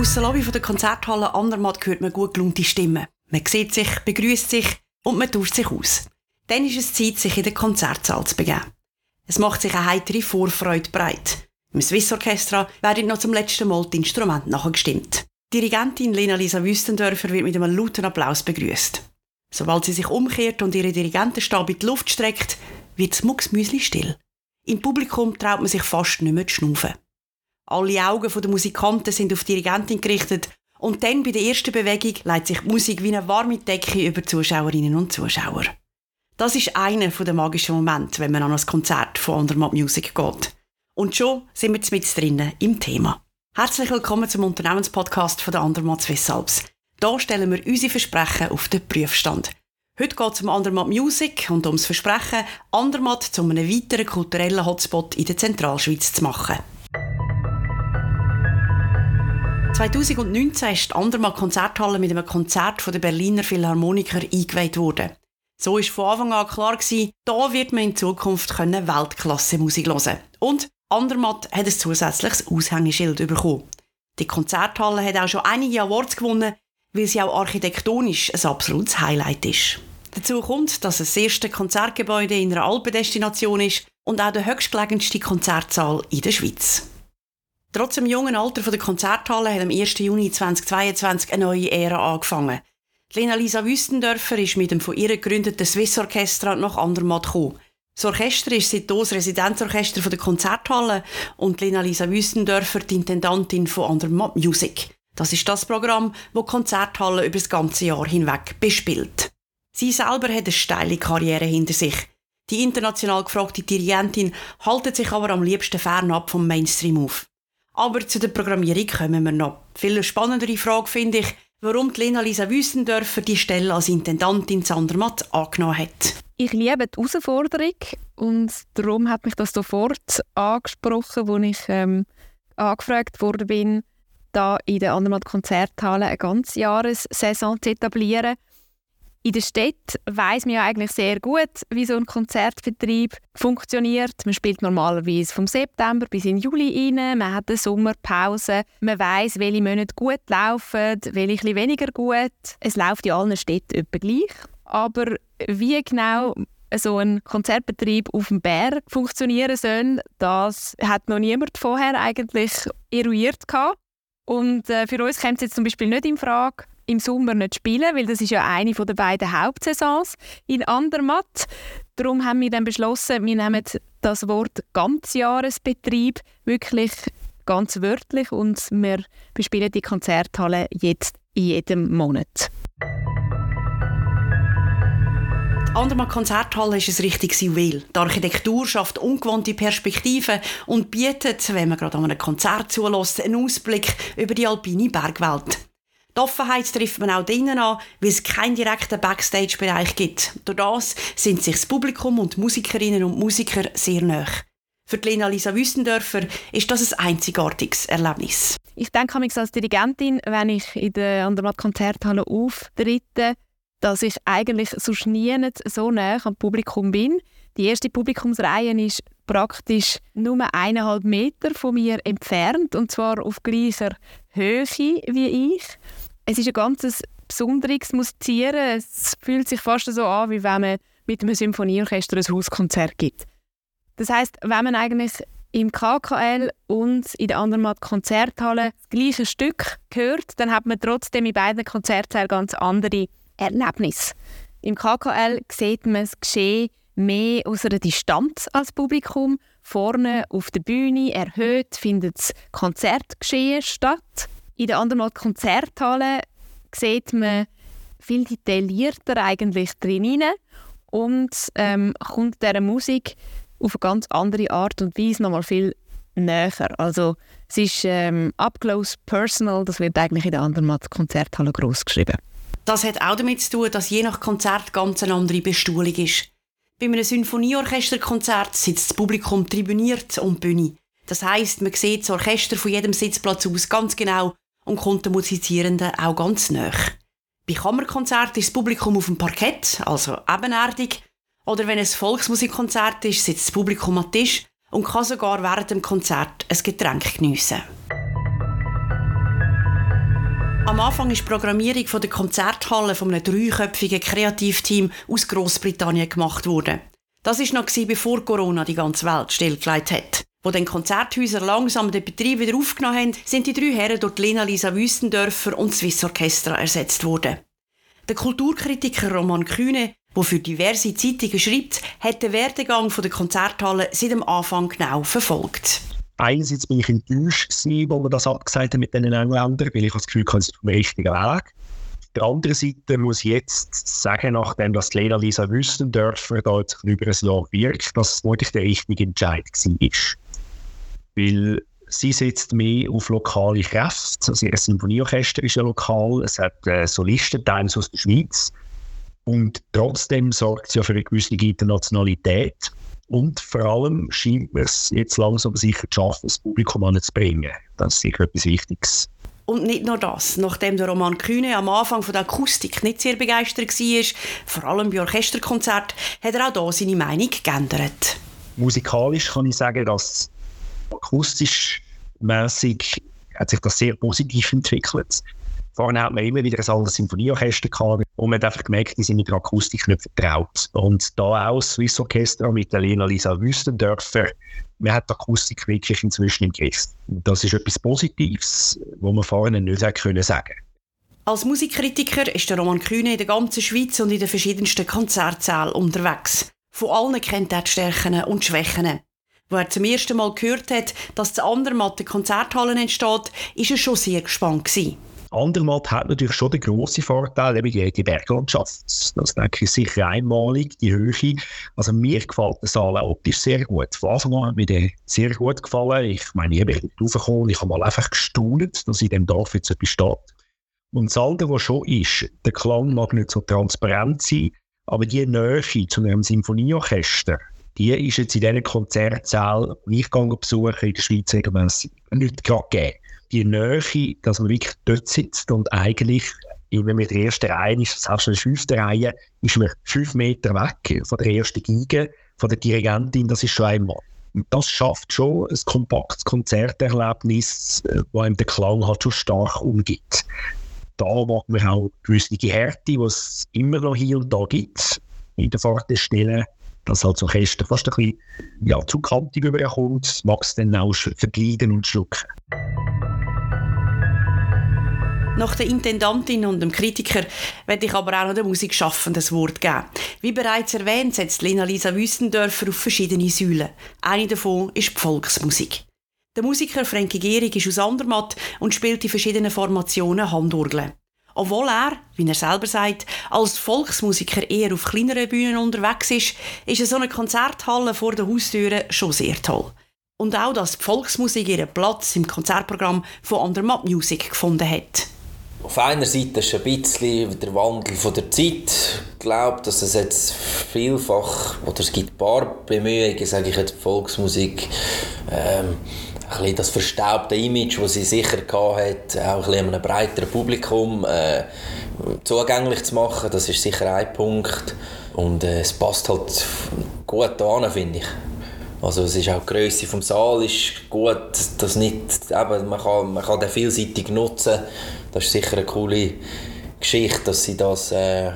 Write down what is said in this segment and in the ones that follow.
Aus der Lobby der Konzerthalle Andermatt hört man gut gelaunte Stimmen. Man sieht sich, begrüßt sich und man tauscht sich aus. Dann ist es Zeit, sich in den Konzertsaal zu begeben. Es macht sich eine heitere Vorfreude breit. Im Swiss Orchestra werden noch zum letzten Mal die Instrumente nachgestimmt. Dirigentin Lena-Lisa Wüstendörfer wird mit einem lauten Applaus begrüßt. Sobald sie sich umkehrt und ihre Dirigentenstab in die Luft streckt, wird das Mucksmüsli still. Im Publikum traut man sich fast nicht mehr zu schnaufen. Alle Augen der Musikanten sind auf die Dirigentin gerichtet und dann bei der ersten Bewegung leitet sich die Musik wie eine warme Decke über Zuschauerinnen und Zuschauer. Das ist einer der magischen Momente, wenn man an ein Konzert von Andermatt Music geht. Und schon sind wir mit drinnen im Thema. Herzlich willkommen zum Unternehmenspodcast von der Andermatt Swiss Alps. Hier stellen wir unsere Versprechen auf den Prüfstand. Heute geht es um Andermatt Music und ums Versprechen, Andermatt zu einem weiteren kulturellen Hotspot in der Zentralschweiz zu machen. 2019 ist die Andermatt Konzerthalle mit einem Konzert von der Berliner Philharmoniker eingeweiht worden. So war von Anfang an klar, gewesen, da wird man in Zukunft Weltklasse-Musik hören Und Andermatt hat ein zusätzliches Aushängeschild bekommen. Die Konzerthalle hat auch schon einige Awards gewonnen, weil sie auch architektonisch ein absolutes Highlight ist. Dazu kommt, dass es das erste Konzertgebäude in einer Alpendestination ist und auch der höchstgelegenste Konzertsaal in der Schweiz. Trotz dem jungen Alter der Konzerthalle hat am 1. Juni 2022 eine neue Ära angefangen. Lena Lisa Wüstendörfer ist mit dem von ihr gegründeten Swiss Orchestra nach Andermatt gekommen. Das Orchester ist seitdem das Residenzorchester der Konzerthalle und Lena Lisa Wüstendörfer die Intendantin von Andermatt Music. Das ist das Programm, das die Konzerthalle über das ganze Jahr hinweg bespielt. Sie selber hat eine steile Karriere hinter sich. Die international gefragte Dirigentin haltet sich aber am liebsten fernab vom Mainstream auf. Aber zu der Programmierung kommen wir noch. Viel spannendere Frage finde ich, warum Lena Lisa Wüstendörfer die Stelle als Intendantin Sandermatt angenommen hat. Ich liebe die Herausforderung und darum hat mich das sofort angesprochen, als ich ähm, angefragt wurde, bin, da in der Andermatt Konzerthalle eine Ganzjahressaison zu etablieren in der Stadt weiß man ja eigentlich sehr gut, wie so ein Konzertbetrieb funktioniert. Man spielt normalerweise vom September bis in Juli rein. Man hat eine Sommerpause. Man weiß, welche Monate gut laufen, welche weniger gut. Es läuft in allen Städten etwa gleich. Aber wie genau so ein Konzertbetrieb auf dem Berg funktionieren soll, das hat noch niemand vorher eigentlich eruiert Und äh, für uns kommt es jetzt zum Beispiel nicht in Frage, im Sommer nicht spielen, weil das ist ja eine der beiden Hauptsaisons in Andermatt. Darum haben wir dann beschlossen, wir nehmen das Wort Ganzjahresbetrieb wirklich ganz wörtlich und wir bespielen die Konzerthalle jetzt in jedem Monat. Die Andermatt Konzerthalle ist ein richtiges Juwel. Die Architektur schafft ungewohnte Perspektiven und bietet, wenn man gerade an einem Konzert zulässt, einen Ausblick über die alpine Bergwelt. Die Offenheit trifft man auch drinnen an, weil es keinen direkten Backstage-Bereich gibt. Durch das sind sich das Publikum und Musikerinnen und Musiker sehr nah. Für Lena Lisa Wüstendörfer ist das ein einzigartiges Erlebnis. Ich denke als Dirigentin, wenn ich in der Andermatt Konzerthalle auftrete, dass ich eigentlich so nie so nah am Publikum bin. Die erste Publikumsreihe ist praktisch nur eineinhalb Meter von mir entfernt und zwar auf gleicher Höhe wie ich. Es ist ein ganz besonderes Musizieren. Es fühlt sich fast so an, wie wenn man mit einem Symphonieorchester ein Hauskonzert gibt. Das heißt, wenn man eigentlich im KKL und in der Andermatt Konzerthalle das gleiche Stück hört, dann hat man trotzdem in beiden Konzertsälen ganz andere Erlebnisse. Im KKL sieht man das Geschehen mehr aus einer Distanz als Publikum. Vorne auf der Bühne erhöht findet das Konzertgeschehen statt. In der Andermatt Konzerthalle sieht man viel detaillierter eigentlich drin und ähm, kommt dieser Musik auf eine ganz andere Art und Weise nochmal viel näher. Also es ist ähm, up close personal, das wird eigentlich in der Andermatt Konzerthalle groß geschrieben. Das hat auch damit zu tun, dass je nach Konzert ganz eine andere Bestuhlung ist. Bei einem Sinfonieorchesterkonzert sitzt das Publikum tribuniert die Bühne. Das heißt, man sieht das Orchester von jedem Sitzplatz aus ganz genau und kommt den Musizierenden auch ganz nah. Bei Kammerkonzerten ist das Publikum auf dem Parkett, also ebenerdig, oder wenn es Volksmusikkonzert ist, sitzt das Publikum am Tisch und kann sogar während dem Konzert ein Getränk geniessen. Am Anfang ist die Programmierung der Konzerthalle von einem dreiköpfigen Kreativteam aus Großbritannien gemacht worden. Das ist noch bevor Corona die ganze Welt stillgelegt hat. Wo den Konzerthäuser langsam den Betrieb wieder aufgenommen haben, sind die drei Herren durch Lena Lisa Wüstendörfer und das Swiss Orchestra ersetzt worden. Der Kulturkritiker Roman Kühne, der für diverse Zeitungen schreibt, hat den Werdegang der Konzerthalle seit dem Anfang genau verfolgt. Einerseits bin ich enttäuscht, als wir das abgesagt haben mit den Engländern, weil ich das Gefühl hatte, es ist dem richtigen Weg. Auf der anderen Seite muss ich jetzt sagen, nachdem das Lena Lisa Wüstendörfer da über ein Jahr wirkt, dass es wirklich der richtige Entscheid war weil sie setzt mehr auf lokale Kräfte. Also ihr Symphonieorchester ist ja lokal, es hat äh, Solisten, teils aus der Schweiz. Und trotzdem sorgt sie ja für eine gewisse Internationalität. Und vor allem scheint man es jetzt langsam sicher zu schaffen, das Publikum anzubringen. Das ist sicher etwas Wichtiges. Und nicht nur das. Nachdem der Roman Kühne am Anfang von der Akustik nicht sehr begeistert war, vor allem bei Orchesterkonzerten, hat er auch hier seine Meinung geändert. Musikalisch kann ich sagen, dass akustisch mäßig hat sich das sehr positiv entwickelt. Vorhin hat man immer wieder ein anderes Symphonieorchester gehabt und man hat einfach gemerkt, die sind mit der Akustik nicht vertraut. Und da auch das Swiss Orchestra mit der Lena Lisa Wüstendörfer, man hat die Akustik wirklich inzwischen im Griff. Das ist etwas Positives, was man vorhin nicht sagen können Als Musikkritiker ist der Roman Kühne in der ganzen Schweiz und in den verschiedensten Konzertsälen unterwegs. Von allen kennt er die Stärken und Schwächen. Wo er zum ersten Mal gehört hat, dass zu Andermatt eine Konzerthalle entsteht, ist er schon sehr gespannt gewesen. Andermatt hat natürlich schon den grossen Vorteil, eben die Berglandschaft. Das denke ich sicher einmalig, die Höhe. Also mir gefällt der Saal optisch sehr gut. Von Anfang an hat mir der sehr gut gefallen. Ich meine, ich bin raufgekommen, ich habe mal einfach gestaunt, dass in dem Dorf jetzt etwas steht. Und das andere, was schon ist, der Klang mag nicht so transparent sein, aber die Nähe zu einem Symphonieorchester, die ist jetzt in diesen Konzertsälen, die ich besuche, in der Schweiz regelmäßig nicht gerade gegeben. Die Nähe, dass man wirklich dort sitzt und eigentlich, wenn man in der ersten Reihe ist, selbst in der fünften Reihe, ist man fünf Meter weg von der ersten Geige, von der Dirigentin, das ist schon einmal. Und das schafft schon ein kompaktes Konzerterlebnis, wo einem der Klang halt schon stark umgibt. Da mag man auch gewisse Härte, die es immer noch hier und da gibt, in der Fahrtestelle dass halt so Kästen fast ein bisschen ja, zu kantig überkommt, mag es dann auch vergleiten und schlucken. Nach der Intendantin und dem Kritiker werde ich aber auch noch der Musikschaffenden das Wort geben. Wie bereits erwähnt, setzt Lena Lisa Wüstendörfer auf verschiedene Säulen. Eine davon ist die Volksmusik. Der Musiker Frankie Gehrig ist aus Andermatt und spielt in verschiedenen Formationen Handorgeln. Obwohl er, wie er selber sagt, als Volksmusiker eher auf kleineren Bühnen unterwegs ist, ist so eine Konzerthalle vor der Haustüre schon sehr toll. Und auch, dass die Volksmusik ihren Platz im Konzertprogramm von Andermatt Music gefunden hat. Auf einer Seite ist ein bisschen der Wandel von der Zeit. Ich glaube, dass es jetzt vielfach, oder es gibt ein paar Bemühungen, sage ich jetzt, Volksmusik, ähm, bisschen das verstaubte Image, das sie sicher hatte, auch ein bisschen einem breiteren Publikum äh, zugänglich zu machen. Das ist sicher ein Punkt. Und äh, es passt halt gut an, finde ich. Also es ist auch die Grösse des Saal ist gut, dass nicht, eben, man, kann, man kann den vielseitig nutzen. Das ist sicher eine coole Geschichte, dass sie das äh,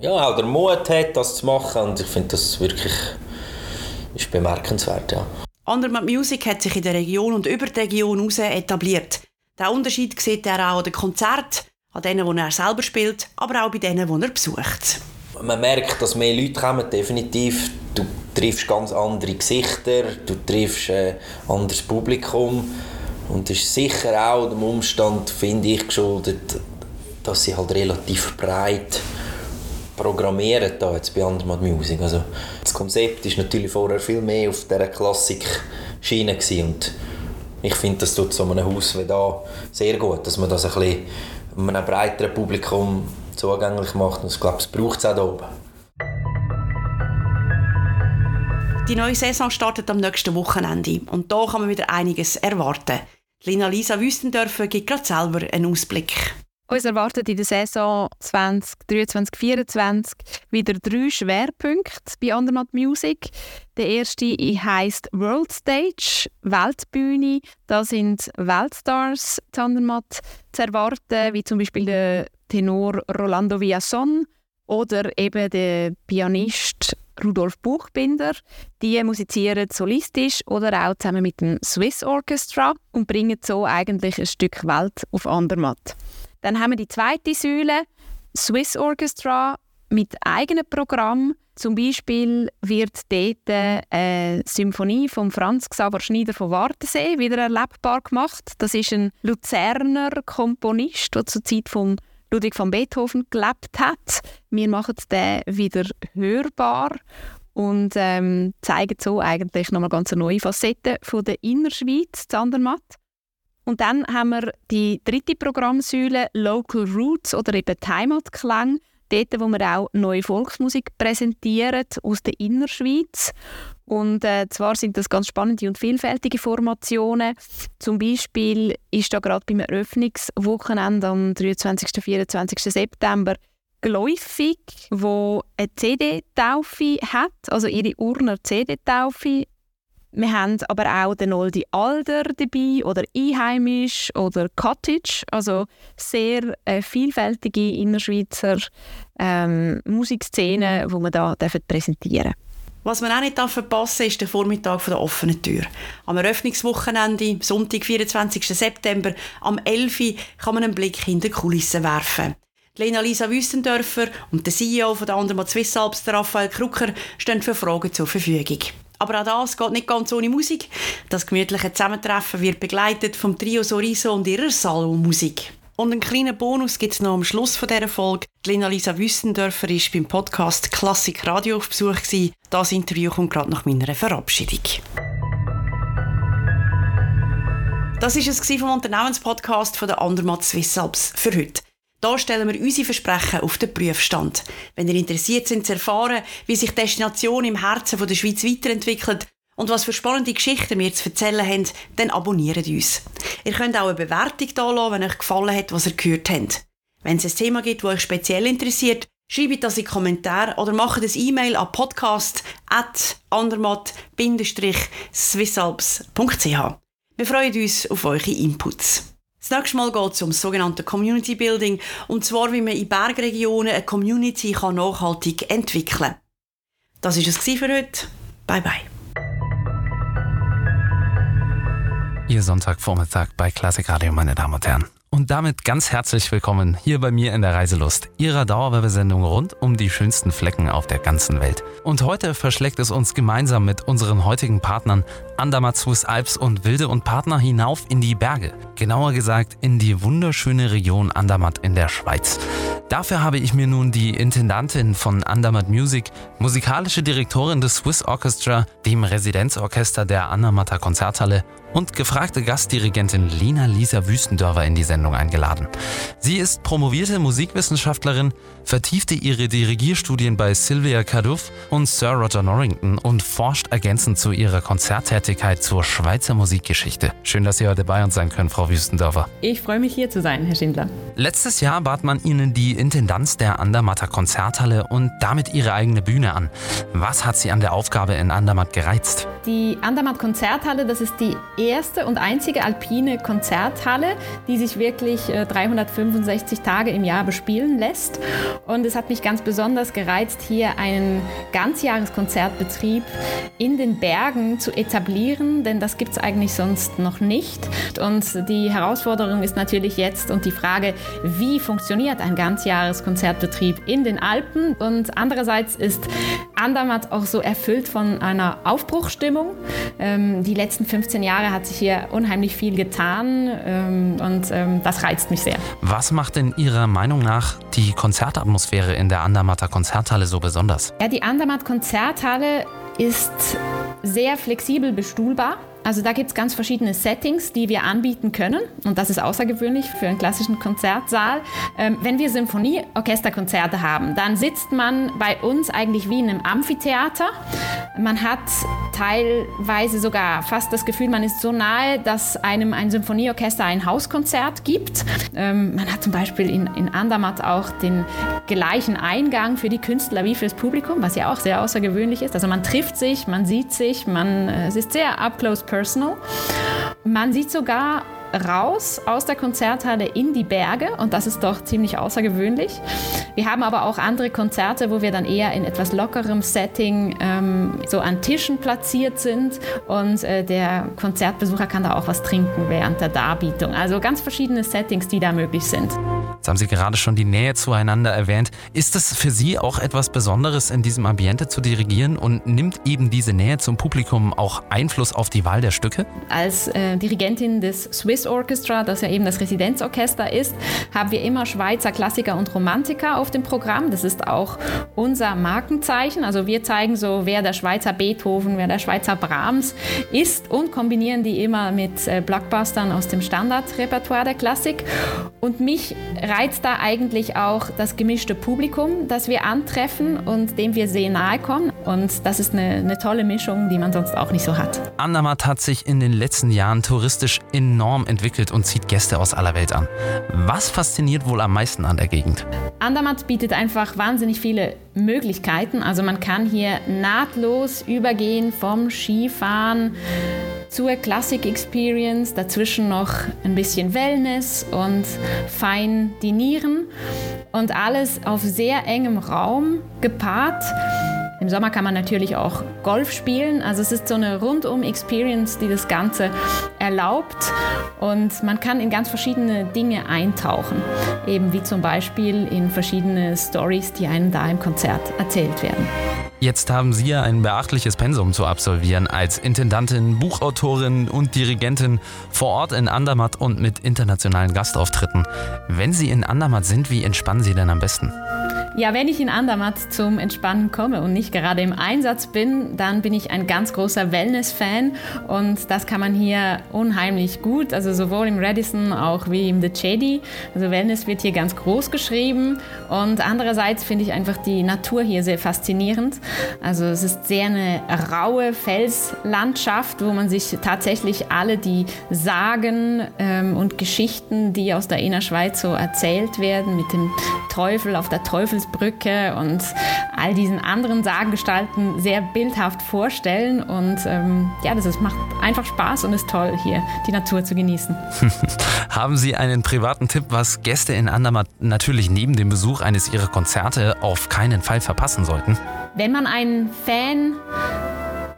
ja, auch der Mut hat, das zu machen. Und ich finde das wirklich ist bemerkenswert. Ja. Andermatt Music hat sich in der Region und über die Region hinaus etabliert. Der Unterschied sieht er auch an den Konzerten, an denen, wo er selber spielt, aber auch bei denen, die er besucht. Man merkt, dass mehr Leute kommen, definitiv. Du triffst ganz andere Gesichter, du triffst ein anderes Publikum. Und das ist sicher auch dem Umstand, finde ich, geschuldet, dass sie halt relativ breit programmieren da jetzt bei Andermatt Music. Also das Konzept ist natürlich vorher viel mehr auf dieser Klassik-Schiene und ich finde, das tut so einem Haus wie da sehr gut, dass man das ein bisschen einem breiteren Publikum zugänglich macht und ich glaube, es braucht es auch hier oben. Die neue Saison startet am nächsten Wochenende und da kann man wieder einiges erwarten. Lina Lisa Wüstendörfer gibt gerade selber einen Ausblick. Uns erwartet in der Saison 2023-2024 wieder drei Schwerpunkte bei Andermatt Music. Der erste heisst World Stage, Weltbühne. Da sind Weltstars zu Andermatt zu erwarten, wie zum Beispiel der Tenor Rolando Villason oder eben der Pianist Rudolf Buchbinder. Die musizieren solistisch oder auch zusammen mit dem Swiss Orchestra und bringen so eigentlich ein Stück Welt auf Andermatt. Dann haben wir die zweite Säule, Swiss Orchestra mit eigenem Programm. Zum Beispiel wird dort eine Symphonie von Franz Xaver Schneider von Wartensee wieder erlebbar gemacht. Das ist ein Luzerner Komponist, der zur Zeit von Ludwig van Beethoven gelebt hat. Wir machen den wieder hörbar und ähm, zeigen so eigentlich nochmal ganz neue Facette von der Innerschweiz, Zandermatt. Und dann haben wir die dritte Programmsäule Local Roots oder eben Heimatklang. Dort, wo wir auch neue Volksmusik präsentieren aus der Innerschweiz. Und äh, zwar sind das ganz spannende und vielfältige Formationen. Zum Beispiel ist da gerade beim Eröffnungswochenende am 23. und 24. September geläufig, wo eine CD-Taufe hat, also ihre Urner CD-Taufe wir haben aber auch den Noldi Alder dabei oder Einheimisch oder Cottage, also sehr äh, vielfältige innerschweizer ähm, Musikszene, die wir da präsentieren dürfen. Was man auch nicht verpassen darf, ist der Vormittag der offenen Tür. Am Eröffnungswochenende, Sonntag, 24. September, am 11. Uhr kann man einen Blick hinter die Kulissen werfen. Lena Lisa Wüstendörfer und der CEO von der Andermatt Swiss Alps, Raphael Krucker, stehen für Fragen zur Verfügung. Aber auch das geht nicht ganz ohne Musik. Das gemütliche Zusammentreffen wird begleitet vom Trio Soriso und ihrer Salonmusik. Und einen kleinen Bonus gibt es noch am Schluss von dieser Folge. Lena Lisa Wüstendörfer war beim Podcast Klassik Radio auf Besuch. Gewesen. Das Interview kommt gerade nach meiner Verabschiedung. Das war es vom Unternehmenspodcast von der Andermatt Swiss Alps für heute. Da stellen wir unsere Versprechen auf den Prüfstand. Wenn ihr interessiert sind zu erfahren, wie sich Destination im Herzen der Schweiz weiterentwickelt und was für spannende Geschichten wir zu erzählen haben, dann abonniert uns. Ihr könnt auch eine Bewertung da wenn euch gefallen hat, was ihr gehört habt. Wenn es ein Thema gibt, das euch speziell interessiert, schreibt das in die Kommentare oder macht ein E-Mail an podcast.andermatt-swissalps.ch. Wir freuen uns auf eure Inputs. Das nächste Mal geht es um das sogenannte Community Building und zwar, wie man in Bergregionen eine Community kann nachhaltig entwickeln kann. Das war es für heute. Bye bye. Ihr Sonntagvormittag bei Klassik Radio, meine Damen und Herren. Und damit ganz herzlich willkommen hier bei mir in der Reiselust, Ihrer Dauerwerbesendung rund um die schönsten Flecken auf der ganzen Welt. Und heute verschlägt es uns gemeinsam mit unseren heutigen Partnern Andermatt Alps und Wilde und Partner hinauf in die Berge. Genauer gesagt in die wunderschöne Region Andermatt in der Schweiz. Dafür habe ich mir nun die Intendantin von Andermatt Music, musikalische Direktorin des Swiss Orchestra, dem Residenzorchester der Andermatter Konzerthalle und gefragte Gastdirigentin Lina Lisa Wüstendörfer in die Sendung eingeladen. Sie ist promovierte Musikwissenschaftlerin, vertiefte ihre Dirigierstudien bei Sylvia Carduff und Sir Roger Norrington und forscht ergänzend zu ihrer Konzerttätigkeit zur Schweizer Musikgeschichte. Schön, dass Sie heute bei uns sein können, Frau Wüstendörfer. Ich freue mich hier zu sein, Herr Schindler. Letztes Jahr bat man Ihnen die Intendanz der Andermatter Konzerthalle und damit Ihre eigene Bühne an. Was hat Sie an der Aufgabe in Andermatt gereizt? Die Andermatt Konzerthalle, das ist die erste und einzige alpine Konzerthalle, die sich wirklich 365 äh, Tage im Jahr bespielen lässt. Und es hat mich ganz besonders gereizt, hier einen Ganzjahreskonzertbetrieb in den Bergen zu etablieren, denn das gibt es eigentlich sonst noch nicht. Und die Herausforderung ist natürlich jetzt und die Frage, wie funktioniert ein Ganzjahreskonzertbetrieb in den Alpen? Und andererseits ist Andermatt auch so erfüllt von einer Aufbruchstimmung. Ähm, die letzten 15 Jahre hat sich hier unheimlich viel getan ähm, und ähm, das reizt mich sehr. Was macht in Ihrer Meinung nach die Konzertatmosphäre in der Andermatter Konzerthalle so besonders? Ja, die Andermatt Konzerthalle ist sehr flexibel bestuhlbar. Also da gibt es ganz verschiedene Settings, die wir anbieten können. Und das ist außergewöhnlich für einen klassischen Konzertsaal. Ähm, wenn wir Symphonieorchesterkonzerte haben, dann sitzt man bei uns eigentlich wie in einem Amphitheater. Man hat teilweise sogar fast das Gefühl, man ist so nahe, dass einem ein Symphonieorchester ein Hauskonzert gibt. Ähm, man hat zum Beispiel in, in Andermatt auch den gleichen Eingang für die Künstler wie fürs Publikum, was ja auch sehr außergewöhnlich ist. Also man trifft sich, man sieht sich, man, äh, es ist sehr up close personal. Man sieht sogar raus aus der Konzerthalle in die Berge und das ist doch ziemlich außergewöhnlich. Wir haben aber auch andere Konzerte, wo wir dann eher in etwas lockerem Setting ähm, so an Tischen platziert sind und äh, der Konzertbesucher kann da auch was trinken während der Darbietung. Also ganz verschiedene Settings, die da möglich sind. Jetzt haben Sie gerade schon die Nähe zueinander erwähnt. Ist es für Sie auch etwas Besonderes, in diesem Ambiente zu dirigieren und nimmt eben diese Nähe zum Publikum auch Einfluss auf die Wahl der Stücke? Als äh, Dirigentin des Swiss Orchestra, das ja eben das Residenzorchester ist, haben wir immer Schweizer Klassiker und Romantiker auf dem Programm. Das ist auch unser Markenzeichen. Also wir zeigen so, wer der Schweizer Beethoven, wer der Schweizer Brahms ist und kombinieren die immer mit äh, Blockbustern aus dem Standardrepertoire der Klassik. Und mich reizt da eigentlich auch das gemischte Publikum, das wir antreffen und dem wir sehr nahe kommen. Und das ist eine, eine tolle Mischung, die man sonst auch nicht so hat. Andermatt hat sich in den letzten Jahren touristisch enorm entwickelt und zieht Gäste aus aller Welt an. Was fasziniert wohl am meisten an der Gegend? Andermatt bietet einfach wahnsinnig viele Möglichkeiten. Also man kann hier nahtlos übergehen vom Skifahren zur Classic Experience, dazwischen noch ein bisschen Wellness und fein dinieren und alles auf sehr engem Raum gepaart. Im Sommer kann man natürlich auch Golf spielen. Also es ist so eine Rundum-Experience, die das Ganze erlaubt. Und man kann in ganz verschiedene Dinge eintauchen. Eben wie zum Beispiel in verschiedene Stories, die einem da im Konzert erzählt werden. Jetzt haben Sie ja ein beachtliches Pensum zu absolvieren als Intendantin, Buchautorin und Dirigentin vor Ort in Andermatt und mit internationalen Gastauftritten. Wenn Sie in Andermatt sind, wie entspannen Sie denn am besten? Ja, wenn ich in Andermatt zum Entspannen komme und nicht gerade im Einsatz bin, dann bin ich ein ganz großer Wellness-Fan und das kann man hier unheimlich gut, also sowohl im Radisson auch wie im The Chedi. Also Wellness wird hier ganz groß geschrieben und andererseits finde ich einfach die Natur hier sehr faszinierend. Also es ist sehr eine raue Felslandschaft, wo man sich tatsächlich alle die Sagen ähm, und Geschichten, die aus der Innerschweiz so erzählt werden, mit dem Teufel auf der Teufelsbrücke und all diesen anderen Sagengestalten sehr bildhaft vorstellen. Und ähm, ja, das ist, macht einfach Spaß und ist toll, hier die Natur zu genießen. Haben Sie einen privaten Tipp, was Gäste in Andermatt natürlich neben dem Besuch eines Ihrer Konzerte auf keinen Fall verpassen sollten? Wenn man ein Fan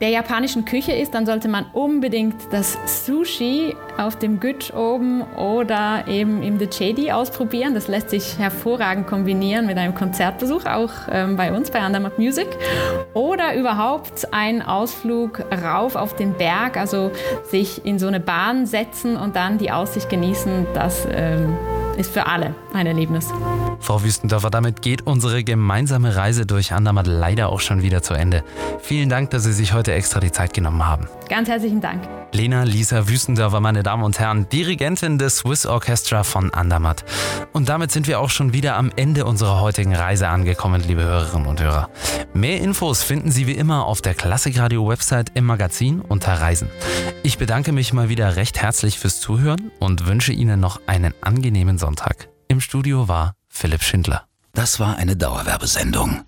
der japanischen Küche ist, dann sollte man unbedingt das Sushi auf dem Gütsch oben oder eben im Chedi ausprobieren. Das lässt sich hervorragend kombinieren mit einem Konzertbesuch, auch ähm, bei uns bei Andermatt Music. Oder überhaupt ein Ausflug rauf auf den Berg, also sich in so eine Bahn setzen und dann die Aussicht genießen. Das ähm, ist für alle ein Erlebnis. Frau Wüstendorfer, damit geht unsere gemeinsame Reise durch Andermatt leider auch schon wieder zu Ende. Vielen Dank, dass Sie sich heute extra die Zeit genommen haben. Ganz herzlichen Dank. Lena Lisa Wüstendorfer, meine Damen und Herren, Dirigentin des Swiss Orchestra von Andermatt. Und damit sind wir auch schon wieder am Ende unserer heutigen Reise angekommen, liebe Hörerinnen und Hörer. Mehr Infos finden Sie wie immer auf der Klassikradio-Website im Magazin unter Reisen. Ich bedanke mich mal wieder recht herzlich fürs Zuhören und wünsche Ihnen noch einen angenehmen Sonntag. Im Studio war Philipp Schindler. Das war eine Dauerwerbesendung.